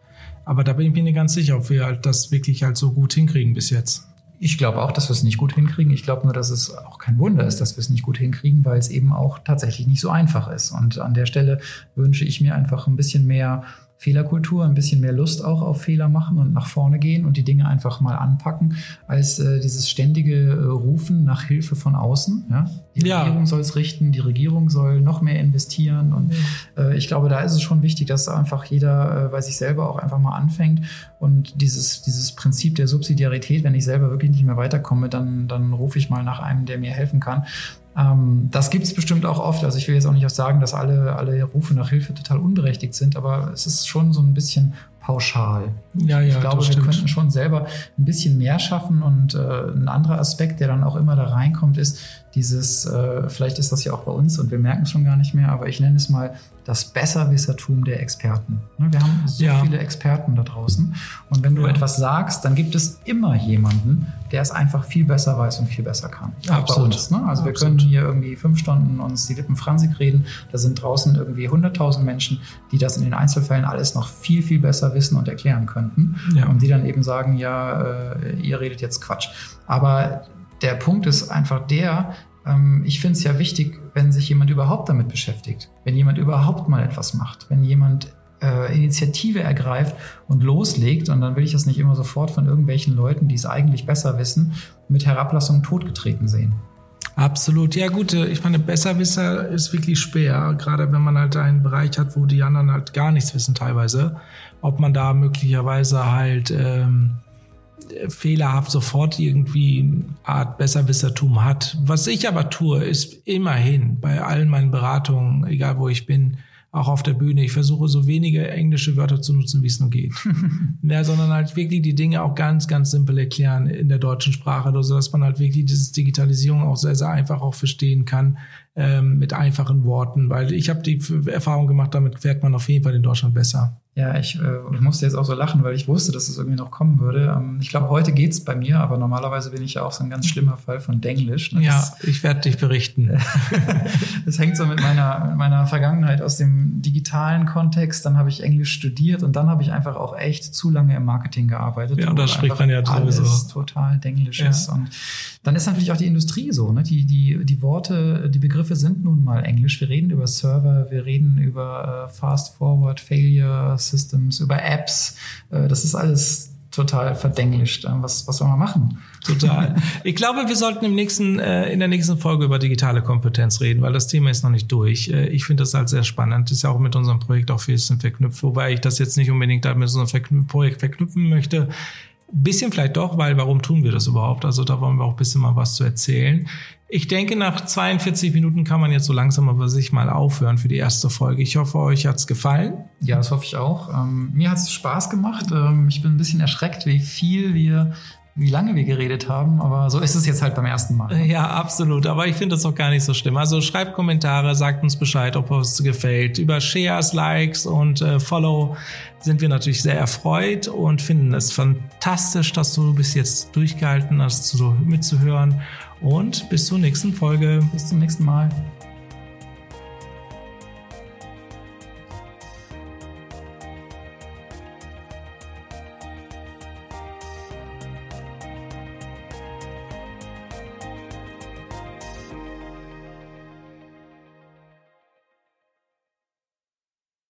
Aber da bin ich mir nicht ganz sicher, ob wir halt das wirklich halt so gut hinkriegen bis jetzt. Ich glaube auch, dass wir es nicht gut hinkriegen. Ich glaube nur, dass es auch kein Wunder ist, dass wir es nicht gut hinkriegen, weil es eben auch tatsächlich nicht so einfach ist. Und an der Stelle wünsche ich mir einfach ein bisschen mehr Fehlerkultur, ein bisschen mehr Lust auch auf Fehler machen und nach vorne gehen und die Dinge einfach mal anpacken, als äh, dieses ständige äh, Rufen nach Hilfe von außen. Ja? Die ja. Regierung soll es richten, die Regierung soll noch mehr investieren und äh, ich glaube, da ist es schon wichtig, dass einfach jeder äh, bei sich selber auch einfach mal anfängt und dieses, dieses Prinzip der Subsidiarität, wenn ich selber wirklich nicht mehr weiterkomme, dann, dann rufe ich mal nach einem, der mir helfen kann. Ähm, das gibt es bestimmt auch oft. Also ich will jetzt auch nicht sagen, dass alle, alle Rufe nach Hilfe total unberechtigt sind, aber es ist schon so ein bisschen pauschal. Ja, ja, ich glaube, wir könnten schon selber ein bisschen mehr schaffen und äh, ein anderer Aspekt, der dann auch immer da reinkommt, ist dieses, äh, vielleicht ist das ja auch bei uns und wir merken es schon gar nicht mehr, aber ich nenne es mal das Besserwissertum der Experten. Ne, wir haben so ja. viele Experten da draußen und wenn du ja. etwas sagst, dann gibt es immer jemanden, der es einfach viel besser weiß und viel besser kann. Auch Absolut. bei uns. Ne? Also Absolut. wir können hier irgendwie fünf Stunden uns die Lippen franzig reden, da sind draußen irgendwie 100.000 Menschen, die das in den Einzelfällen alles noch viel, viel besser wissen und erklären könnten ja. und die dann eben sagen, ja, äh, ihr redet jetzt Quatsch. Aber der Punkt ist einfach der, ich finde es ja wichtig, wenn sich jemand überhaupt damit beschäftigt, wenn jemand überhaupt mal etwas macht, wenn jemand äh, Initiative ergreift und loslegt, und dann will ich das nicht immer sofort von irgendwelchen Leuten, die es eigentlich besser wissen, mit Herablassung totgetreten sehen. Absolut. Ja, gut, äh, ich meine, Besserwisser ist wirklich schwer, gerade wenn man halt einen Bereich hat, wo die anderen halt gar nichts wissen teilweise. Ob man da möglicherweise halt ähm, fehlerhaft sofort irgendwie eine Art Besserwissertum hat. Was ich aber tue, ist immerhin bei allen meinen Beratungen, egal wo ich bin, auch auf der Bühne. Ich versuche so wenige englische Wörter zu nutzen, wie es nur geht. [LAUGHS] ja, sondern halt wirklich die Dinge auch ganz, ganz simpel erklären in der deutschen Sprache, so dass man halt wirklich dieses Digitalisierung auch sehr, sehr einfach auch verstehen kann ähm, mit einfachen Worten, weil ich habe die Erfahrung gemacht, damit fährt man auf jeden Fall in Deutschland besser. Ja, ich, äh, ich musste jetzt auch so lachen, weil ich wusste, dass es irgendwie noch kommen würde. Ähm, ich glaube, heute geht's bei mir, aber normalerweise bin ich ja auch so ein ganz schlimmer Fall von Denglisch. Ne? Ja, ich werde dich berichten. [LAUGHS] das hängt so mit meiner, mit meiner Vergangenheit aus dem digitalen Kontext. Dann habe ich Englisch studiert und dann habe ich einfach auch echt zu lange im Marketing gearbeitet. Ja, und da spricht man ja sowieso. Alles total Denglisch ja. ist. Und dann ist natürlich auch die Industrie so. Ne? Die, die, die Worte, die Begriffe sind nun mal Englisch. Wir reden über Server, wir reden über äh, Fast Forward, Failure, Systems, über Apps. Äh, das ist alles total verdenglischt. Äh, was, was soll man machen? Total. Ich glaube, wir sollten im nächsten, äh, in der nächsten Folge über digitale Kompetenz reden, weil das Thema ist noch nicht durch. Ich finde das halt sehr spannend. Das ist ja auch mit unserem Projekt auch viel verknüpft, wobei ich das jetzt nicht unbedingt mit unserem Projekt verknüpfen möchte. Bisschen vielleicht doch, weil warum tun wir das überhaupt? Also da wollen wir auch ein bisschen mal was zu erzählen. Ich denke, nach 42 Minuten kann man jetzt so langsam aber sich mal aufhören für die erste Folge. Ich hoffe, euch hat's gefallen. Ja, das hoffe ich auch. Ähm, mir hat's Spaß gemacht. Ähm, ich bin ein bisschen erschreckt, wie viel wir wie lange wir geredet haben, aber so ist es jetzt halt beim ersten Mal. Ja, absolut. Aber ich finde das auch gar nicht so schlimm. Also schreibt Kommentare, sagt uns Bescheid, ob es gefällt. Über Shares, Likes und äh, Follow sind wir natürlich sehr erfreut und finden es fantastisch, dass du bis jetzt durchgehalten hast, so mitzuhören. Und bis zur nächsten Folge. Bis zum nächsten Mal.